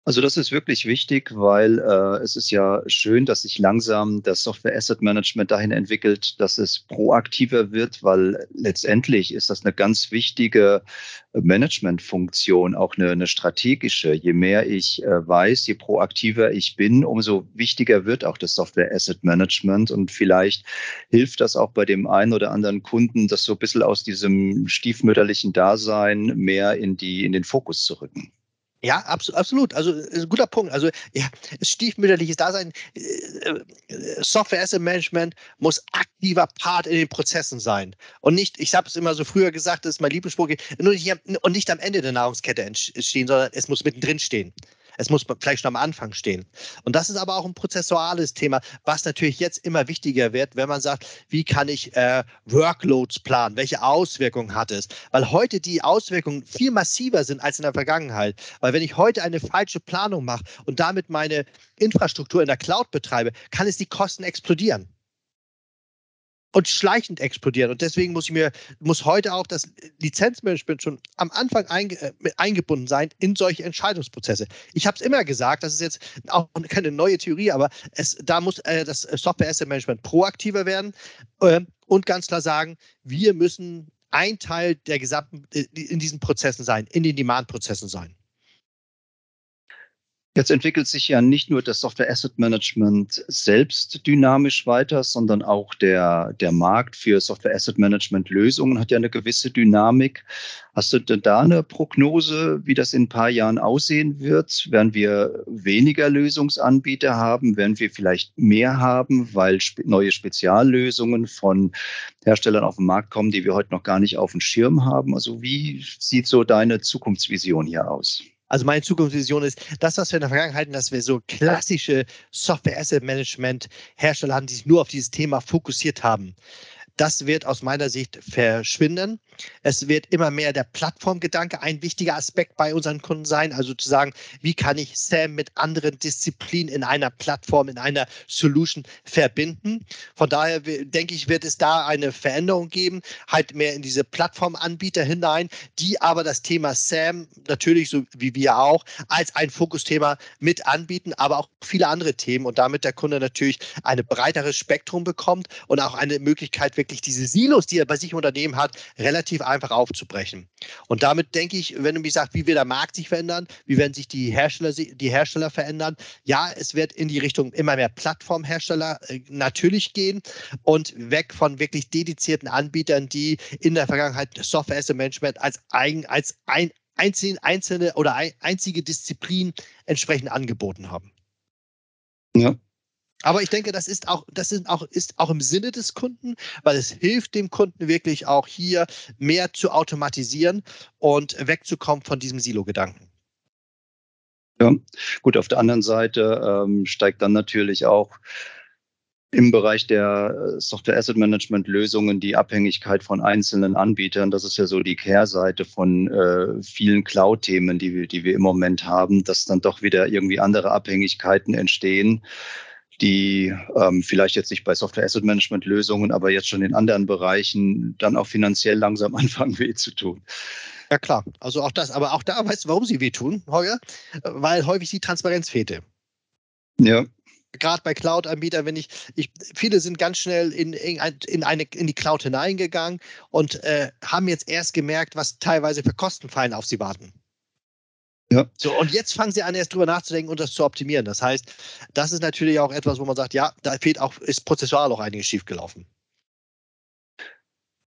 Also das ist wirklich wichtig, weil äh, es ist ja schön, dass sich langsam das Software Asset Management dahin entwickelt, dass es proaktiver wird, weil letztendlich ist das eine ganz wichtige Managementfunktion, auch eine, eine strategische. Je mehr ich äh, weiß, je proaktiver ich bin, umso wichtiger wird auch das Software Asset Management und vielleicht hilft das auch bei dem einen oder anderen Kunden, das so ein bisschen aus diesem stiefmütterlichen Dasein mehr in die in den Fokus zu rücken. Ja, absolut. Also ein guter Punkt. Also ja, stiefmütterliches Dasein. Äh, äh, Software Asset Management muss aktiver Part in den Prozessen sein und nicht. Ich habe es immer so früher gesagt, das ist mein Lieblingsspruch. Nur nicht, und nicht am Ende der Nahrungskette entstehen, sondern es muss mittendrin stehen. Es muss vielleicht schon am Anfang stehen. Und das ist aber auch ein prozessuales Thema, was natürlich jetzt immer wichtiger wird, wenn man sagt, wie kann ich äh, Workloads planen? Welche Auswirkungen hat es? Weil heute die Auswirkungen viel massiver sind als in der Vergangenheit. Weil wenn ich heute eine falsche Planung mache und damit meine Infrastruktur in der Cloud betreibe, kann es die Kosten explodieren. Und schleichend explodieren. Und deswegen muss ich mir, muss heute auch das Lizenzmanagement schon am Anfang einge, äh, eingebunden sein in solche Entscheidungsprozesse. Ich habe es immer gesagt, das ist jetzt auch keine neue Theorie, aber es, da muss äh, das Software Asset Management proaktiver werden äh, und ganz klar sagen, wir müssen ein Teil der gesamten, äh, in diesen Prozessen sein, in den Demand-Prozessen sein. Jetzt entwickelt sich ja nicht nur das Software Asset Management selbst dynamisch weiter, sondern auch der, der Markt für Software Asset Management Lösungen hat ja eine gewisse Dynamik. Hast du denn da eine Prognose, wie das in ein paar Jahren aussehen wird? Werden wir weniger Lösungsanbieter haben? Werden wir vielleicht mehr haben, weil neue Speziallösungen von Herstellern auf den Markt kommen, die wir heute noch gar nicht auf dem Schirm haben? Also wie sieht so deine Zukunftsvision hier aus? Also meine Zukunftsvision ist, das, was wir in der Vergangenheit hatten, dass wir so klassische Software Asset Management Hersteller haben, die sich nur auf dieses Thema fokussiert haben. Das wird aus meiner Sicht verschwinden. Es wird immer mehr der Plattformgedanke ein wichtiger Aspekt bei unseren Kunden sein. Also zu sagen, wie kann ich SAM mit anderen Disziplinen in einer Plattform, in einer Solution verbinden. Von daher denke ich, wird es da eine Veränderung geben, halt mehr in diese Plattformanbieter hinein, die aber das Thema SAM natürlich, so wie wir auch, als ein Fokusthema mit anbieten, aber auch viele andere Themen und damit der Kunde natürlich ein breiteres Spektrum bekommt und auch eine Möglichkeit, wirklich wirklich diese Silos, die er bei sich im Unternehmen hat, relativ einfach aufzubrechen. Und damit denke ich, wenn du mich sagst, wie wird der Markt sich verändern, wie werden sich die Hersteller, die Hersteller verändern, ja, es wird in die Richtung immer mehr Plattformhersteller äh, natürlich gehen und weg von wirklich dedizierten Anbietern, die in der Vergangenheit Software Asset Management als, eigen, als ein, einzelne, einzelne oder ein, einzige Disziplin entsprechend angeboten haben. Ja, aber ich denke, das ist auch, das ist auch, ist auch im Sinne des Kunden, weil es hilft dem Kunden wirklich auch hier mehr zu automatisieren und wegzukommen von diesem Silo-Gedanken. Ja, gut, auf der anderen Seite ähm, steigt dann natürlich auch im Bereich der äh, Software Asset Management Lösungen die Abhängigkeit von einzelnen Anbietern. Das ist ja so die Kehrseite von äh, vielen Cloud-Themen, die wir, die wir im Moment haben, dass dann doch wieder irgendwie andere Abhängigkeiten entstehen die ähm, vielleicht jetzt nicht bei Software Asset Management Lösungen, aber jetzt schon in anderen Bereichen dann auch finanziell langsam [LAUGHS] anfangen weh zu tun. Ja klar, also auch das, aber auch da weißt du, warum sie wehtun, Holger? Weil häufig die Transparenz fehlte. Ja. Gerade bei Cloud-Anbietern, wenn ich, ich, viele sind ganz schnell in, in, eine, in die Cloud hineingegangen und äh, haben jetzt erst gemerkt, was teilweise für Kostenfallen auf sie warten. Ja. So, und jetzt fangen sie an, erst drüber nachzudenken und das zu optimieren. Das heißt, das ist natürlich auch etwas, wo man sagt, ja, da fehlt auch, ist prozessual auch einiges schiefgelaufen.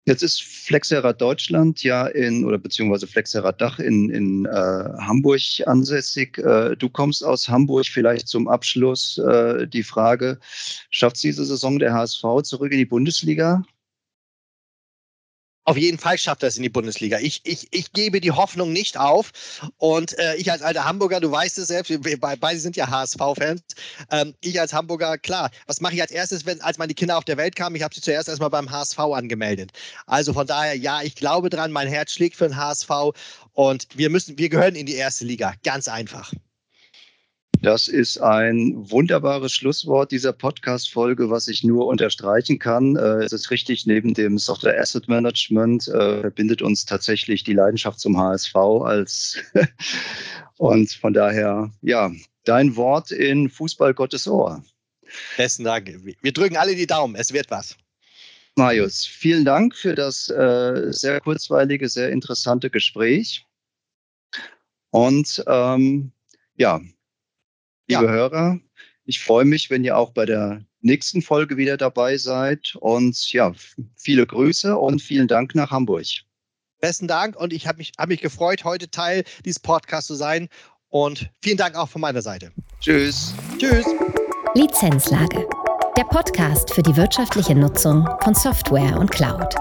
Jetzt ist Flexera Deutschland ja in, oder beziehungsweise Flexera Dach in, in äh, Hamburg ansässig. Äh, du kommst aus Hamburg. Vielleicht zum Abschluss äh, die Frage, schafft diese Saison der HSV zurück in die Bundesliga? Auf jeden Fall schafft er es in die Bundesliga. Ich, ich, ich gebe die Hoffnung nicht auf. Und äh, ich als alter Hamburger, du weißt es selbst, wir beide sind ja HSV-Fans. Ähm, ich als Hamburger, klar, was mache ich als erstes, wenn, als meine Kinder auf der Welt kamen? Ich habe sie zuerst erstmal beim HSV angemeldet. Also von daher, ja, ich glaube dran, mein Herz schlägt für den HSV und wir müssen, wir gehören in die erste Liga. Ganz einfach. Das ist ein wunderbares Schlusswort dieser Podcast-Folge, was ich nur unterstreichen kann. Äh, es ist richtig, neben dem Software Asset Management äh, verbindet uns tatsächlich die Leidenschaft zum HSV als [LAUGHS] und von daher, ja, dein Wort in Fußball Gottes Ohr. Besten Dank. Wir drücken alle die Daumen. Es wird was. Marius, vielen Dank für das äh, sehr kurzweilige, sehr interessante Gespräch. Und ähm, ja, liebe ja. Hörer. Ich freue mich, wenn ihr auch bei der nächsten Folge wieder dabei seid. Und ja, viele Grüße und vielen Dank nach Hamburg. Besten Dank und ich habe mich, hab mich gefreut, heute Teil dieses Podcasts zu sein. Und vielen Dank auch von meiner Seite. Tschüss. Tschüss. Lizenzlage. Der Podcast für die wirtschaftliche Nutzung von Software und Cloud.